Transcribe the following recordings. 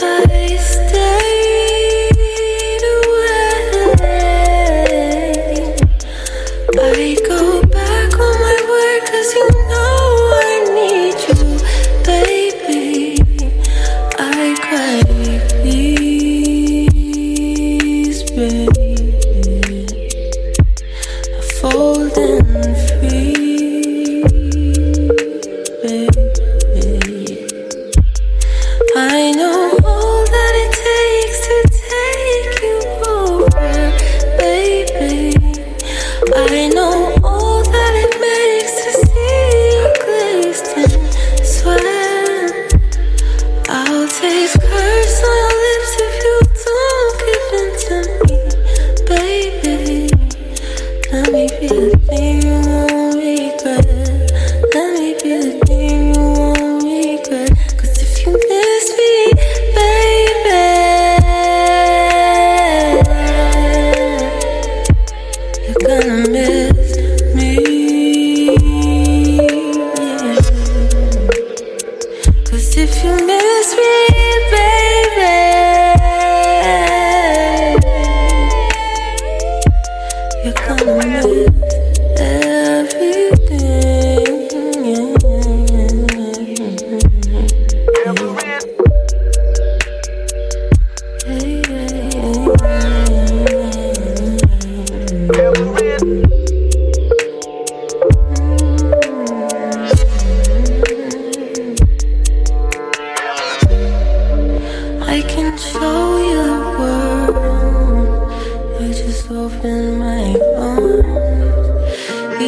I stayed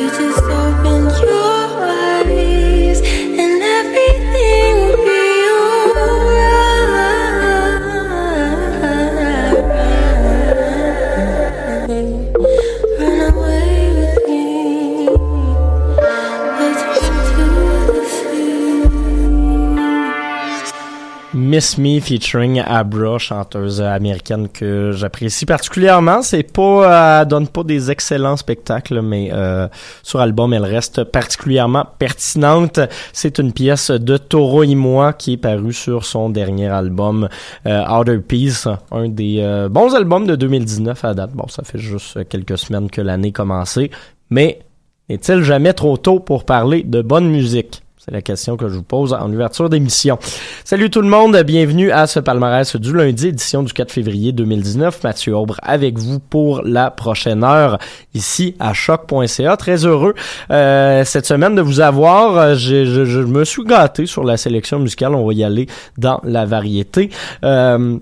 You just Miss Me featuring Abra, chanteuse américaine que j'apprécie particulièrement. C'est pas, elle donne pas des excellents spectacles, mais euh, sur album, elle reste particulièrement pertinente. C'est une pièce de Toro et moi qui est parue sur son dernier album euh, Outer Peace, un des euh, bons albums de 2019 à date. Bon, ça fait juste quelques semaines que l'année commencé, mais est-il jamais trop tôt pour parler de bonne musique? C'est la question que je vous pose en ouverture d'émission. Salut tout le monde, bienvenue à ce palmarès du lundi, édition du 4 février 2019. Mathieu Aubre avec vous pour la prochaine heure ici à choc.ca. Très heureux euh, cette semaine de vous avoir. Je, je- je me suis gâté sur la sélection musicale. On va y aller dans la variété. Euh,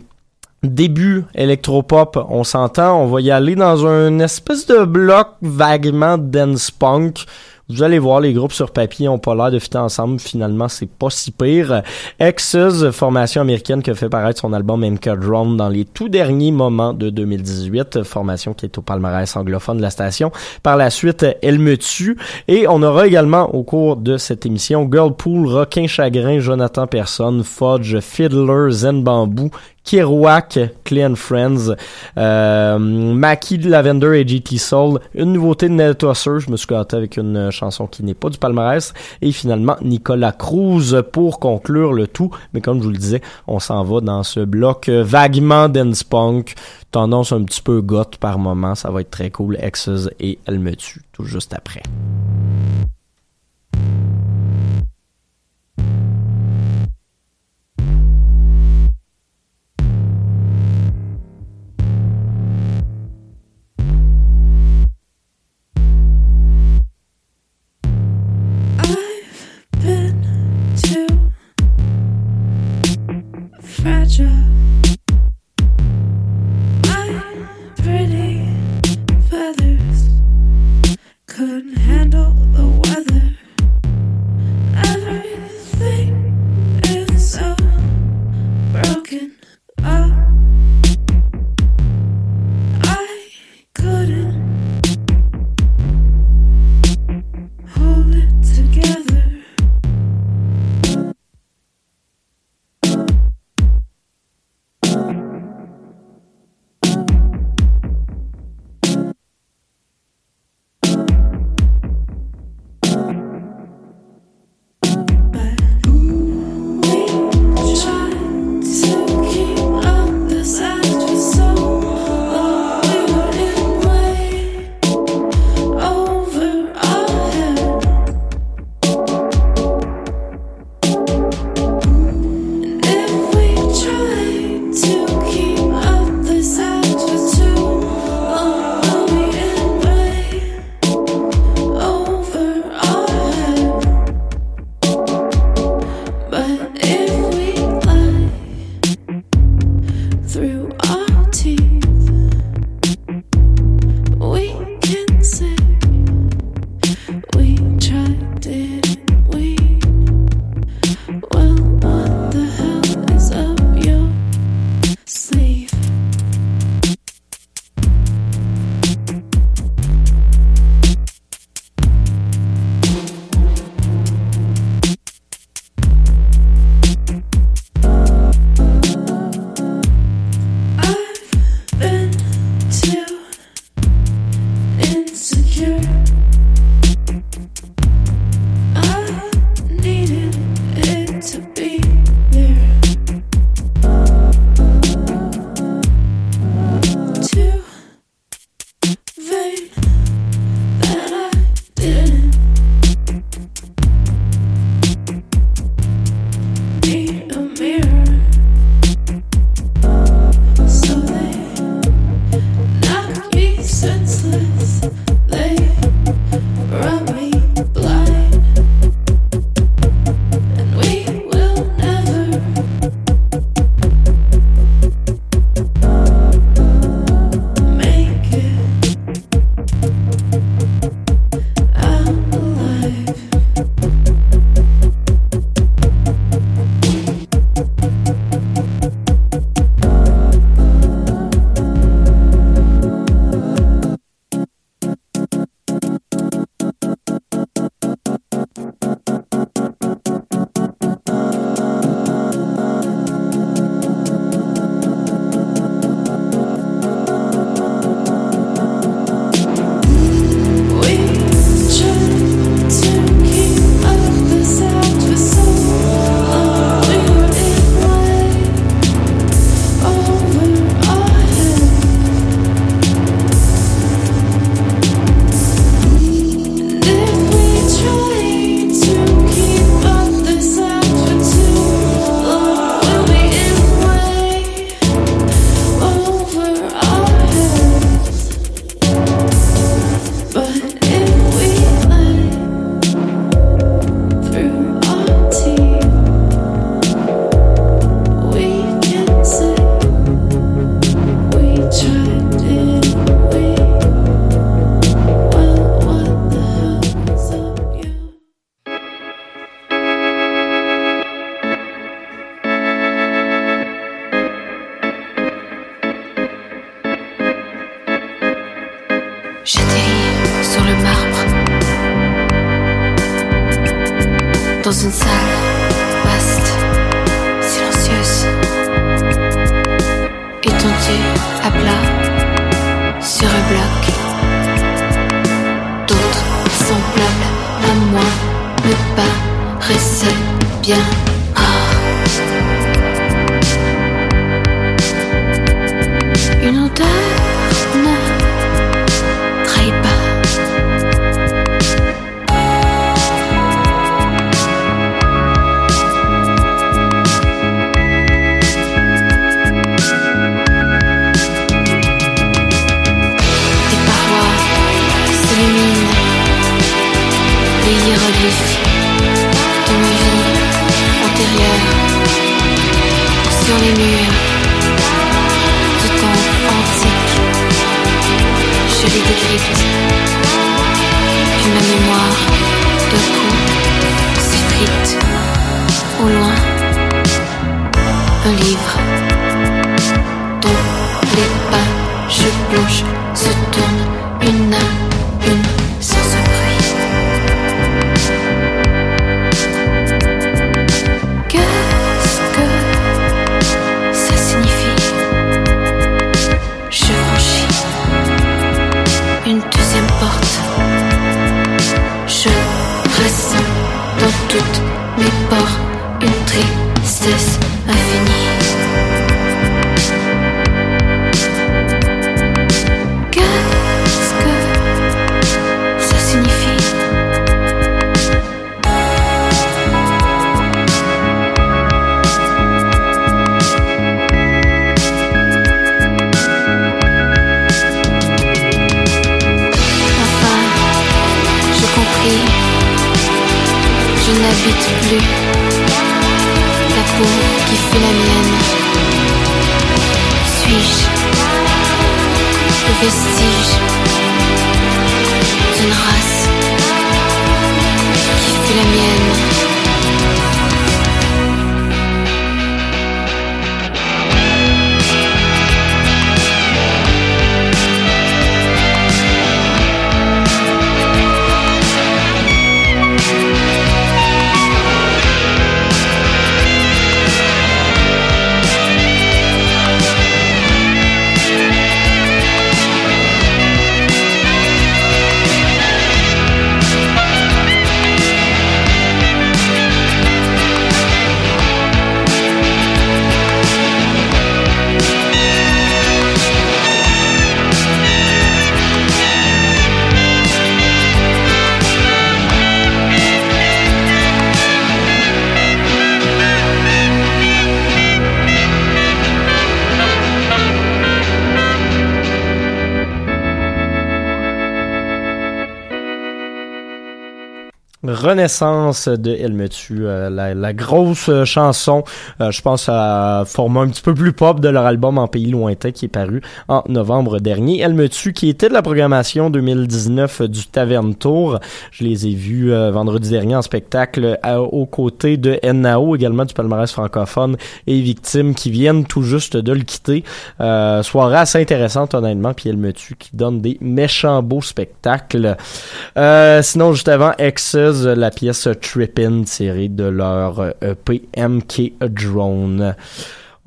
Début électropop, on s'entend, on va y aller dans un espèce de bloc vaguement dance punk. Vous allez voir, les groupes sur papier ont pas l'air de fitter ensemble. Finalement, c'est pas si pire. X's, formation américaine qui a fait paraître son album MK Drone dans les tout derniers moments de 2018. Formation qui est au palmarès anglophone de la station. Par la suite, Elle me tue. Et on aura également au cours de cette émission Girlpool, Requin Chagrin, Jonathan Person, Fudge, Fiddler, Zen Bamboo, Kerouac, Clean Friends, euh, de Lavender et GT Soul, une nouveauté de Ned Tosser, je me suis gâté avec une euh, chanson qui n'est pas du palmarès, et finalement Nicolas Cruz pour conclure le tout, mais comme je vous le disais, on s'en va dans ce bloc euh, vaguement dance punk, tendance un petit peu goth par moment, ça va être très cool, Exes et Elle me tue, tout juste après. Renaissance de tue, euh, la, la grosse chanson, euh, je pense à format un petit peu plus pop de leur album En pays lointain qui est paru en novembre dernier. Tue qui était de la programmation 2019 du Taverne Tour. Je les ai vus euh, vendredi dernier en spectacle à- aux côtés de NAO, également du palmarès francophone et Victime qui viennent tout juste de le quitter. Euh, soirée assez intéressante honnêtement, puis tue qui donne des méchants beaux spectacles. Euh, sinon, juste avant, X's, la pièce Trippin' tirée de leur euh, EP MK Drone.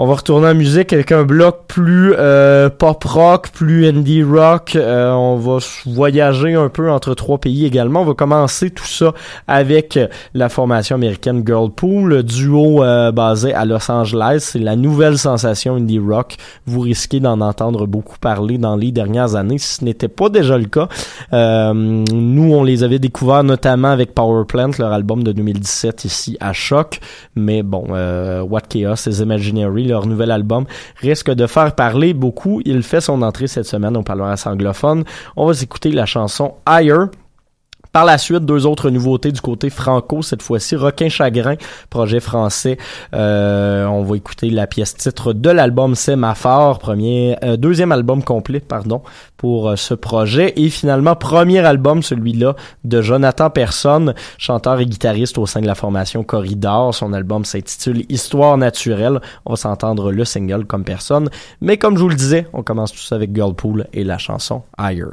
On va retourner en musique avec un bloc plus euh, pop rock, plus indie rock. Euh, on va voyager un peu entre trois pays également. On va commencer tout ça avec la formation américaine Girlpool, duo euh, basé à Los Angeles. C'est la nouvelle sensation indie rock. Vous risquez d'en entendre beaucoup parler dans les dernières années, si ce n'était pas déjà le cas. Euh, nous, on les avait découverts notamment avec Power Plant, leur album de 2017 ici à Choc. Mais bon, euh, What Chaos is Imaginary, leur nouvel album, risque de faire parler beaucoup. Il fait son entrée cette semaine au palmarès anglophone. On va s'écouter la chanson Higher. Par la suite, deux autres nouveautés du côté franco, cette fois-ci, Requin Chagrin, projet français. Euh, on va écouter la pièce titre de l'album Sémaphore, premier, euh, deuxième album complet, pardon, pour euh, ce projet. Et finalement, premier album, celui-là, de Jonathan Personne, chanteur et guitariste au sein de la formation Corridor. Son album s'intitule Histoire naturelle. On va s'entendre le single comme personne. Mais comme je vous le disais, on commence tout ça avec Girlpool et la chanson Higher.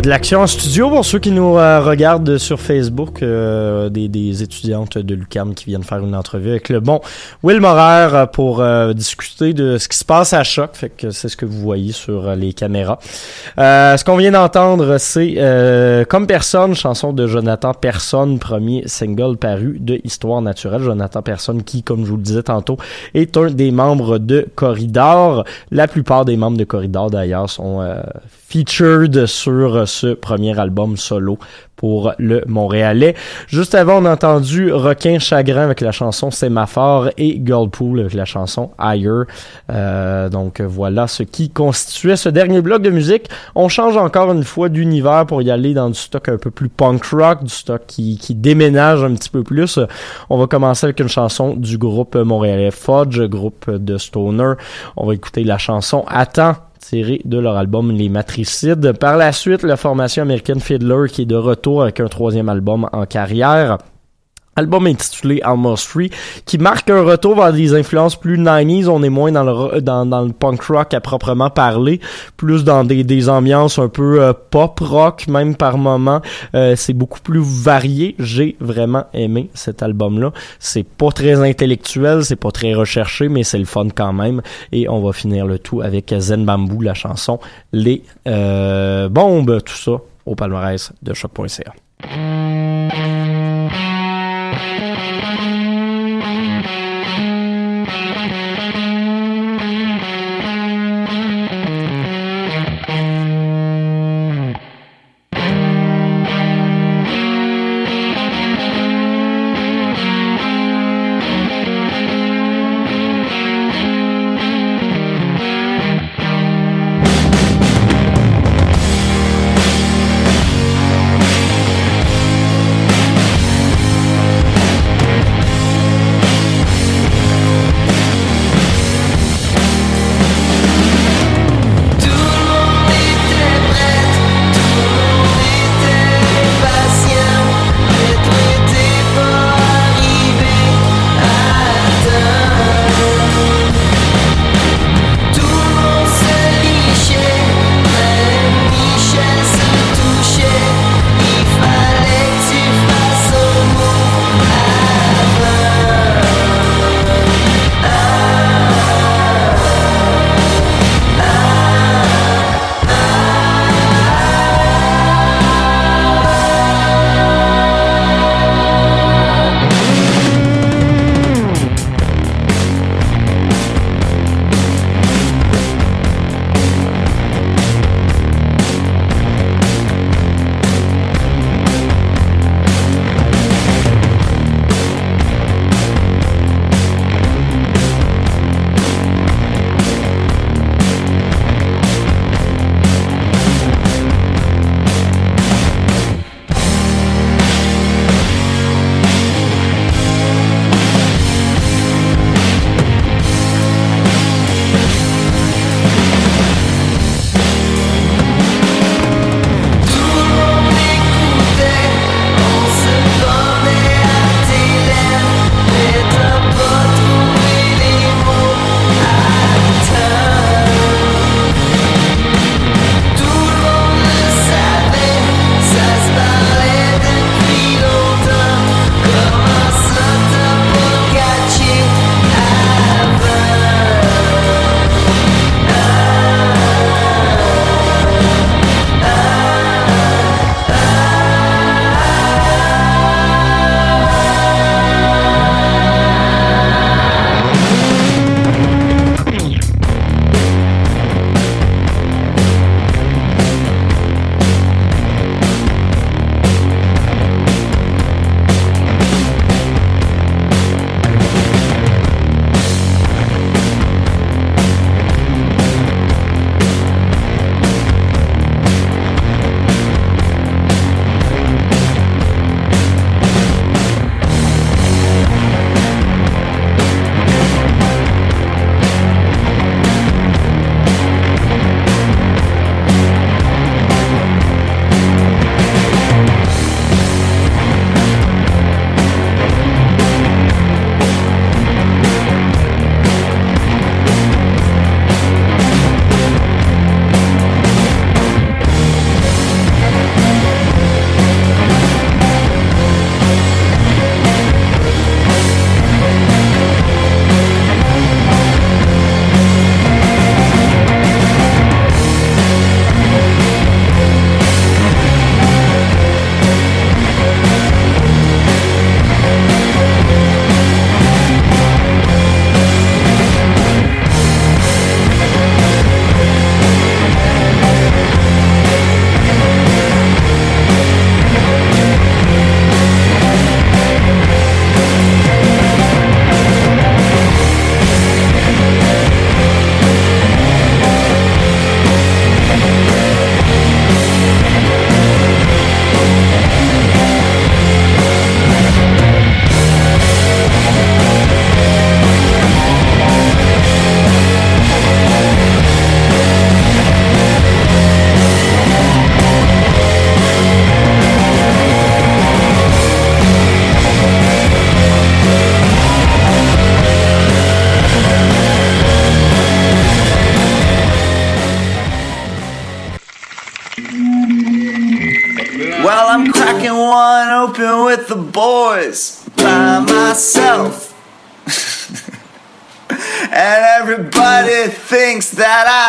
De l'action en studio pour ceux qui nous euh, regardent sur Facebook, euh, des, des étudiantes de l'UCAM qui viennent faire une entrevue avec le bon Will Morer euh, pour euh, discuter de ce qui se passe à Choc. Fait que c'est ce que vous voyez sur euh, les caméras. Euh, ce qu'on vient d'entendre, c'est euh, Comme personne, chanson de Jonathan Personne, premier single paru de Histoire naturelle. Jonathan Personne qui, comme je vous le disais tantôt, est un des membres de Corridor. La plupart des membres de Corridor, d'ailleurs, sont euh, featured sur ce premier album solo pour le Montréalais. Juste avant, on a entendu Requin Chagrin avec la chanson Sémaphore et Girlpool avec la chanson Higher. Euh, donc voilà ce qui constituait ce dernier bloc de musique. On change encore une fois d'univers pour y aller dans du stock un peu plus punk rock, du stock qui, déménage un petit peu plus. On va commencer avec une chanson du groupe montréalais Fudge, groupe de Stoner. On va écouter la chanson Attends tiré de leur album Les Matricides. Par la suite, la formation American Fiddler qui est de retour avec un troisième album en carrière. Album intitulé Almost Free, qui marque un retour vers des influences plus 90s. On est moins dans le, dans, le punk rock à proprement parler, plus dans des, des ambiances un peu euh, pop rock, même par moment. Euh, c'est beaucoup plus varié. J'ai vraiment aimé cet album-là. C'est pas très intellectuel, c'est pas très recherché, mais c'est le fun quand même. Et on va finir le tout avec Zen Bamboo, la chanson Les euh, bombes, tout ça au palmarès de choc.ca.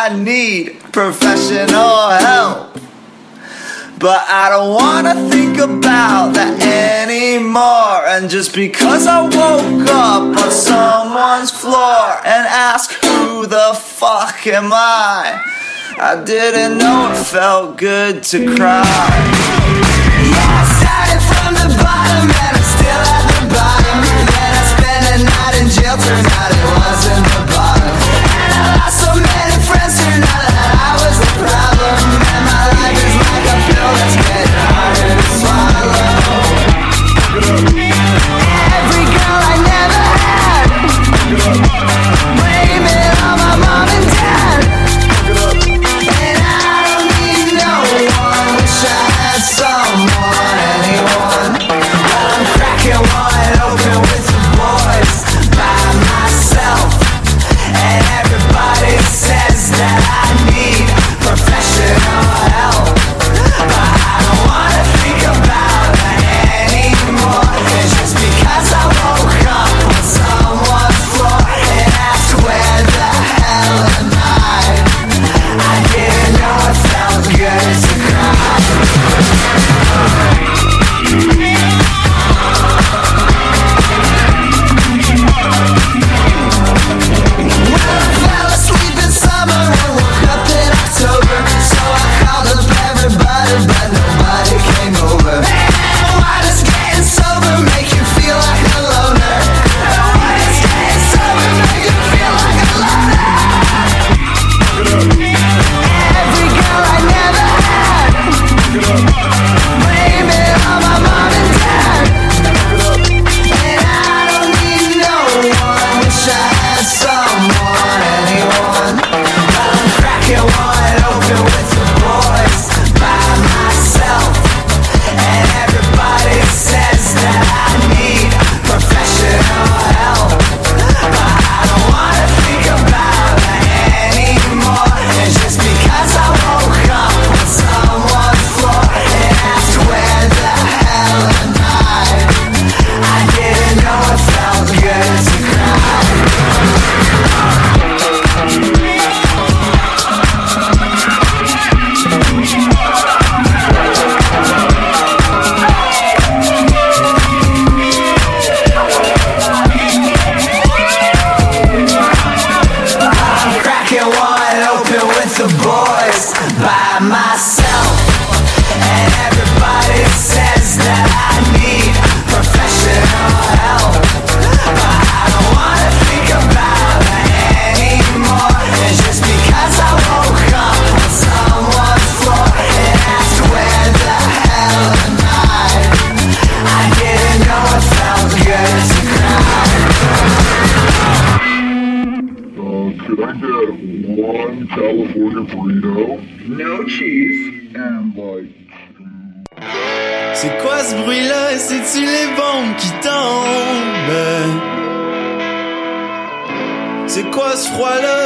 I need professional help. But I don't wanna think about that anymore. And just because I woke up on someone's floor and asked, Who the fuck am I? I didn't know it felt good to cry. c'est-tu les bombes qui tombent? C'est quoi ce froid-là?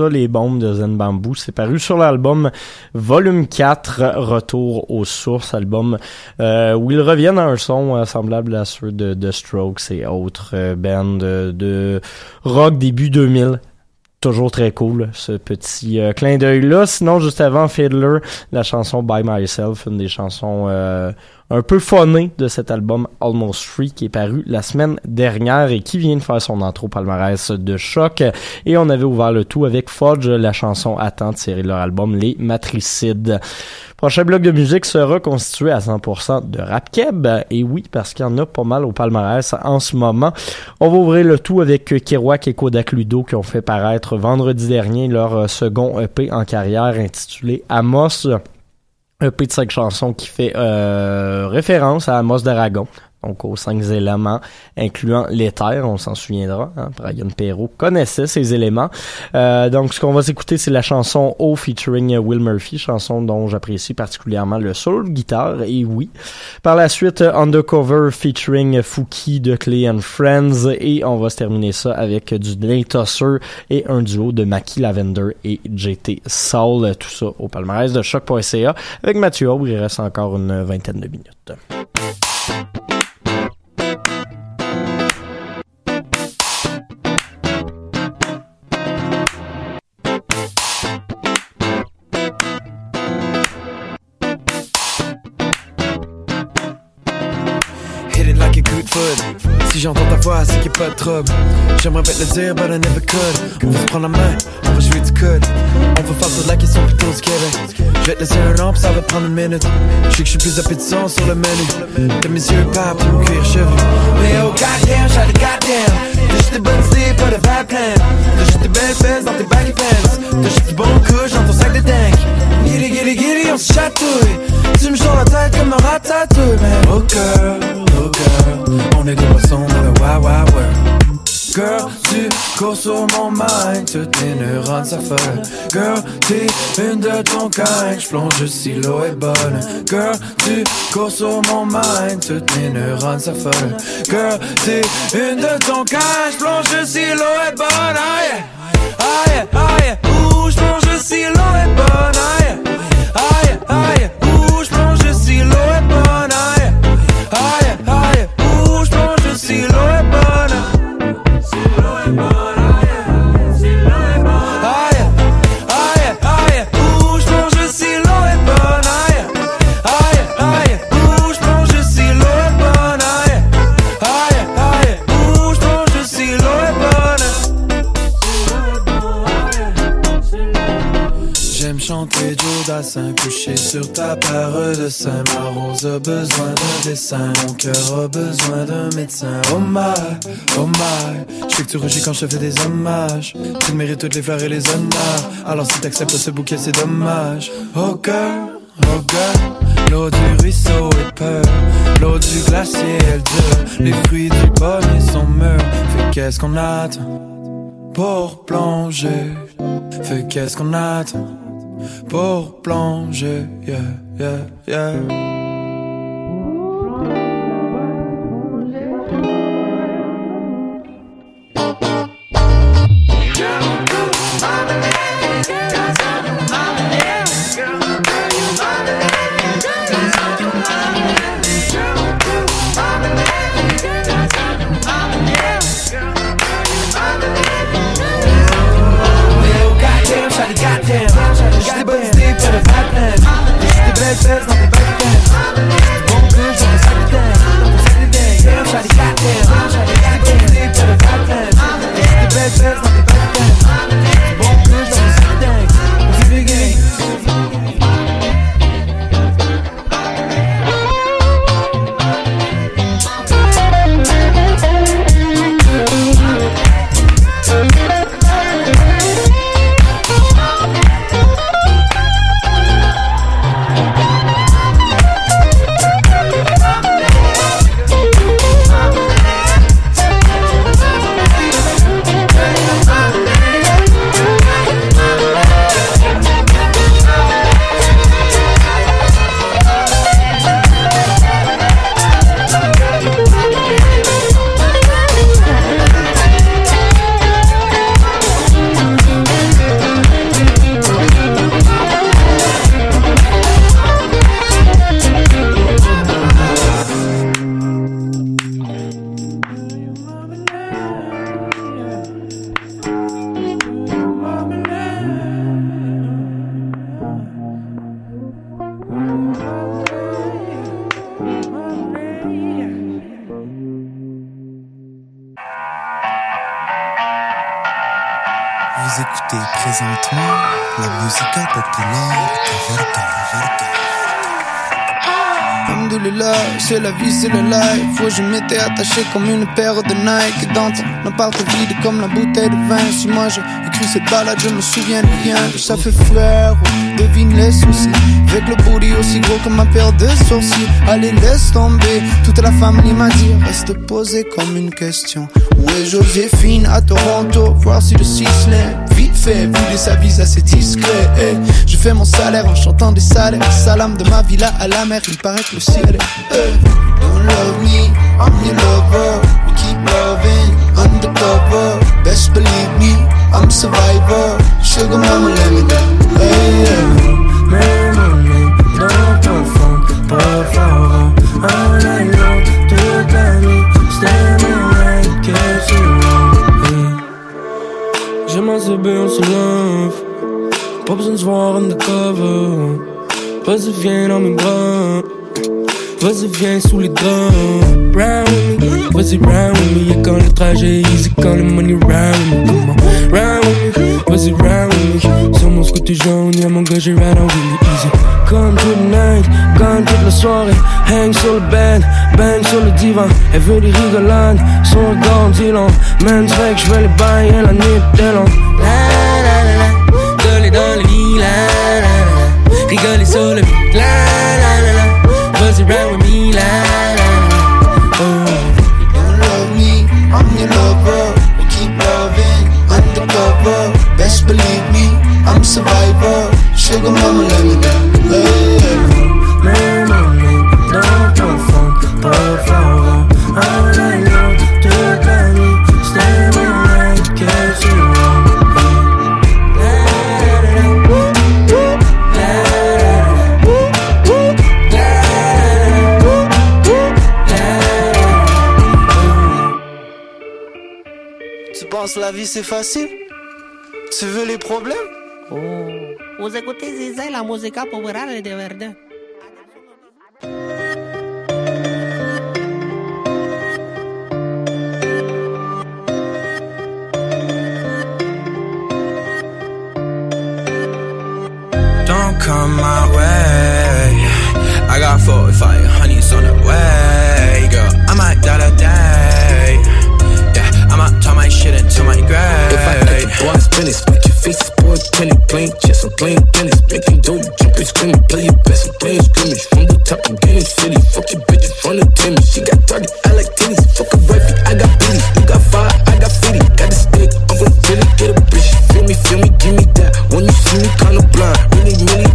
Les bombes de Zen Bamboo. C'est paru sur l'album Volume 4, Retour aux sources, album euh, où ils reviennent à un son euh, semblable à ceux de, de Strokes et autres euh, bands de, de rock début 2000 toujours très cool ce petit euh, clin d'œil là sinon juste avant Fiddler la chanson By Myself une des chansons euh, un peu phonées de cet album Almost Free qui est paru la semaine dernière et qui vient de faire son intro palmarès de choc et on avait ouvert le tout avec Fudge la chanson Attends tirée de leur album Les Matricides Prochain bloc de musique sera constitué à 100% de rap keb. Et oui, parce qu'il y en a pas mal au palmarès en ce moment. On va ouvrir le tout avec Kerouac et Kodak Ludo qui ont fait paraître vendredi dernier leur second EP en carrière intitulé Amos. EP de cinq chansons qui fait euh, référence à Amos d'Aragon, donc aux cinq éléments, incluant l'éther, on s'en souviendra. Hein, Brian Perrault connaissait ces éléments. Euh, donc, ce qu'on va s'écouter, c'est la chanson O featuring Will Murphy, chanson dont j'apprécie particulièrement le de guitare, et oui. Par la suite, Undercover featuring Fouki de Clay and Friends, et on va se terminer ça avec du Tosser et un duo de Mackie Lavender et JT Soul, tout ça au palmarès de choc.ca. Avec Mathieu Aubre, il reste encore une vingtaine de minutes. Si j'entends ta voix, c'est qu'il n'y a pas de trouble. J'aimerais bien te dire, but I never could. On va se prendre la main, on va jouer du code. On va faire toute la question plutôt du Québec. Je vais te laisser un an, ça va prendre une minute. Je sais que je suis plus appétissant sur le menu. De mes yeux papes, mon cuir chevelu. Mais oh goddamn, le goddamn. T'as juste des bonnes idées, pas de bad plan. T'as juste des belles fesses dans tes baggy pants. T'as juste du bon dans ton sac de. Giddy, giddy, giddy, on se chatouille. Tu me chantes la tête comme un ratatouille. Mais oh girl, oh girl, on est des poissons dans le wild wild world. Girl, tu cours sur mon mind, toutes tes neurones s'affolent. Girl, t'es une de ton kind, j'plonge si l'eau est bonne. Girl, tu cours sur mon mind, toutes tes neurones s'affolent. Girl, t'es une de ton kind, j'plonge si l'eau est bonne. Yeah, ah yeah, ouh, j'plonge si l'eau est bonne? Mon cœur a besoin d'un médecin. Oh my, oh my, je sais que tu rougis quand je fais des hommages. Tu mérites toutes les fleurs et les honneurs. Alors si t'acceptes ce bouquet, c'est dommage. Oh girl, oh girl, l'eau du ruisseau est peur. L'eau du glacier, elle dure. Les fruits du pommier sont mûrs. Fait qu'est-ce qu'on attend pour plonger? Fait qu'est-ce qu'on attend? pour plonger, yeah, yeah, yeah. C'est la vie, c'est le life. Faut je m'étais attaché comme une paire de Nike. Dans ton appart vide comme la bouteille de vin. Si moi j'ai écrit cette balade, je me souviens de rien. Ça fait frère, devine les soucis. Avec le booty aussi gros que ma paire de sourcils. Allez, laisse tomber. Toute la famille m'a dit, reste posé comme une question. Où est Joséphine? À Toronto? Voir si le Sisley, vite fait, vu les avis assez discrets. eh. Je fais mon salaire en chantant des salaires. Salam de ma villa à la mer, il paraît que le ciel est. eh. Don't love me, I'm your lover. We keep loving undercover. Best believe me, I'm survivor. Sugar mama, let me down. Hey, yeah. Mets-moi dans ton fond, por Un CB, on se love. Pas besoin de undercover. Vas-y, viens dans mes bras. Vas-y, viens sous les draps. Round with me, vas-y, round with me? Y'a quand le trajet easy, quand le money round with me. Round with me, vas-y, round with me? Sur mon scooter jaune, y'a mon gars, j'ai ride on really easy. Comme toute night, comme toute la soirée. Hang sur le bed, bang sur le divan. Elle veut des rigolades, son regard dit long. Man, que j'vais les bailler la nuit de long. La la la la, coller dans le lit, la la la. Rigoler sur le beat, la la la la. Vas-y, ride with me, la la la. Oh. Don't love me, I'm your lover. We keep loving undercover. Best believe me, I'm survivor. Sugar mama, let me La vie c'est facile Tu veux les problèmes? Oh, vous écoutez Zizé, la musica populaire de Verdun. Don't come my way. I got four five honeys on the way, shit into my grave. If I let the boys finish, make your face boy Kelly clean, chest on clean Dennis, making dope, jumping, screaming, play your best, I'm playing scrimmage from the top of Guinea City. Fuck your bitches from the Timmy, she got target, I like tennis. Fuck a wifey, I got billy, you got fire, I got fitty, got the stick, I'm gonna really get a bitch. Feel me, feel me, give me that. When you see me, kinda blind, really, really,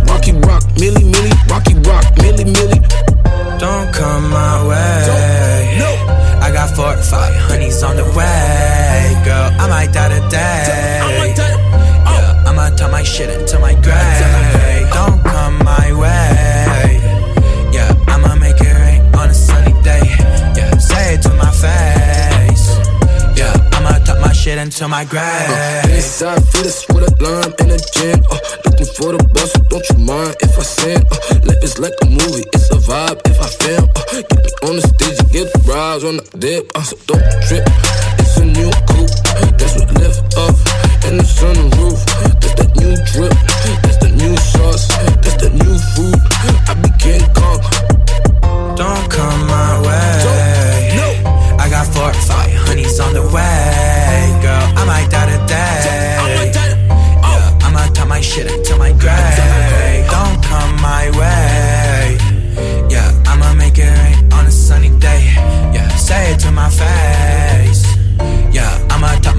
shit until my grave. Don't come my way. Yeah, I'ma make it rain on a sunny day. Yeah, say it to my face. Yeah, I'ma talk my shit until my grave. Uh, East side with a blunt in the gym. Uh, for the so don't you mind if I sing? Uh, life is like a movie, it's a vibe if I film. Uh, get me on the stage and get the rise on the dip. Uh, so don't trip. It's a new coupe, that's what lift up. And the sunroof, that's that new drip. That's the new sauce, that's the new food. I be King Kong.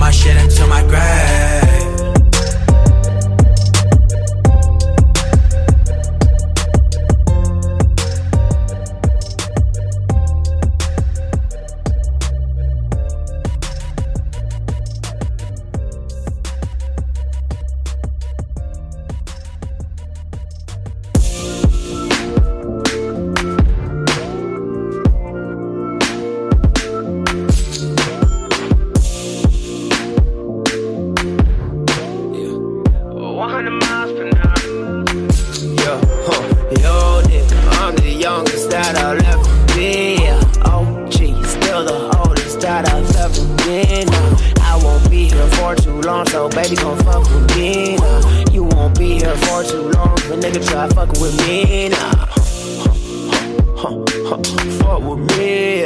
My shit until my grave. So baby, gon' fuck with me. Nah. You won't be here for too long, but nigga, try fucking with me. Huh, fuck with me.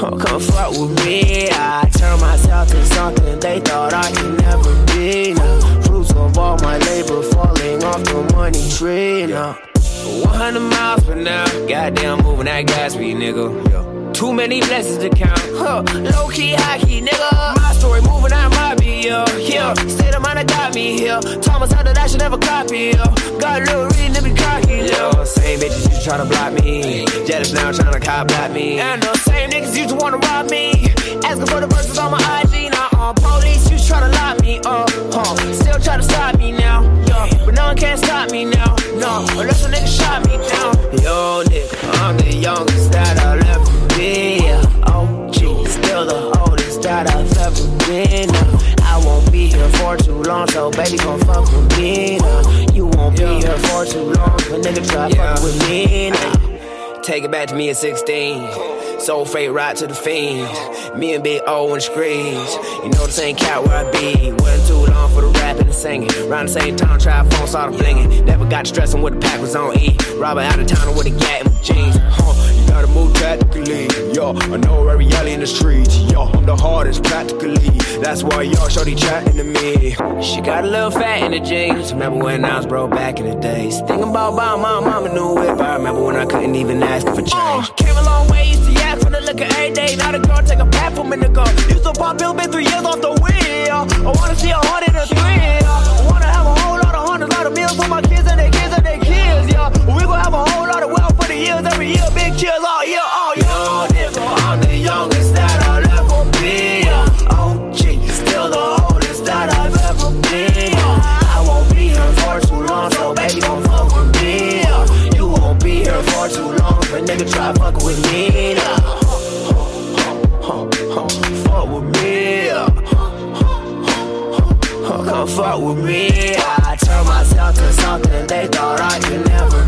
come fuck with me. I turn myself to something they thought I could never be. Now, fruits of all my labor falling off the money tree. Now, 100 miles per now. Goddamn, moving that gas speed, nigga. Too many blessings to count. Huh. Low key, high key, nigga. My story moving out my beat, yeah. Yeah, state of mind that got me here. Thomas how that I should never copy, yeah. Got a little reading to be cocky, yeah. Same bitches used to try to block me. Jealous now trying to cop at me. And the same niggas used to wanna rob me. Asking for the verses on my IG. Now, uh, police to try to lock me up. Huh. Still try to stop me now. Yeah. But no one can stop me now. No, unless a nigga shot me down. Yo, nigga, I'm the youngest that I'll ever be. Oh, gee, still the oldest that I've ever been. Uh, I won't be here for too long, so baby, gon' fuck with me. Nah. You won't be here for too long, but nigga try fuck with me. Nah. Take it back to me at 16. Soul freight right to the fiends. Me and Big O in the screens. You know the same cat where I be. Wasn't too long for the rapping and singing. Around the same time, try phone started blinging. Never got stressing with the pack was on E. Robber out of town with a gat in my jeans. Huh, you gotta move tactically. Yo, I know every alley in the streets. Yo, I'm the hardest practically. That's why y'all shorty chatting to me. She got a little fat in the jeans. Remember when I was broke back in the days. Thinking about buying my mama new whip. I remember when I couldn't even ask for change. Oh, every day. Now the girl take a bath from in the car. Used to pop pill, been three years off the wheel. I wanna see a hundred fuck with me. I turn myself to something they thought I could never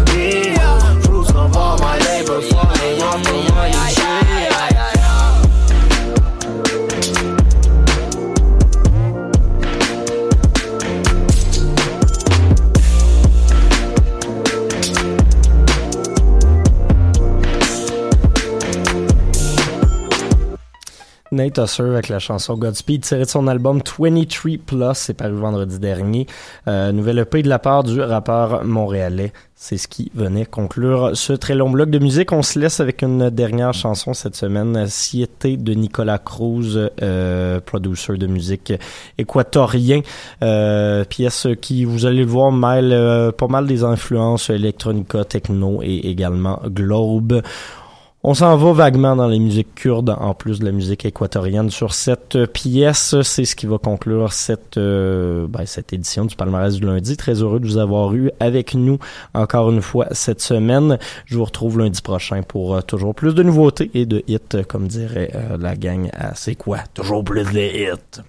Husser avec la chanson Godspeed tirée de son album 23 Plus, c'est paru vendredi dernier. Euh, nouvelle EP de la part du rappeur montréalais. C'est ce qui venait conclure ce très long bloc de musique. On se laisse avec une dernière chanson cette semaine, Siete de Nicolas Cruz, euh, producer de musique équatorien. Euh, pièce qui, vous allez le voir, mêle euh, pas mal des influences electronica, techno et également globe. On s'en va vaguement dans les musiques kurdes en plus de la musique équatorienne sur cette pièce. C'est ce qui va conclure cette, euh, ben, cette édition du palmarès du lundi. Très heureux de vous avoir eu avec nous encore une fois cette semaine. Je vous retrouve lundi prochain pour euh, toujours plus de nouveautés et de hits, comme dirait euh, la gang C'est quoi? Toujours plus de hits.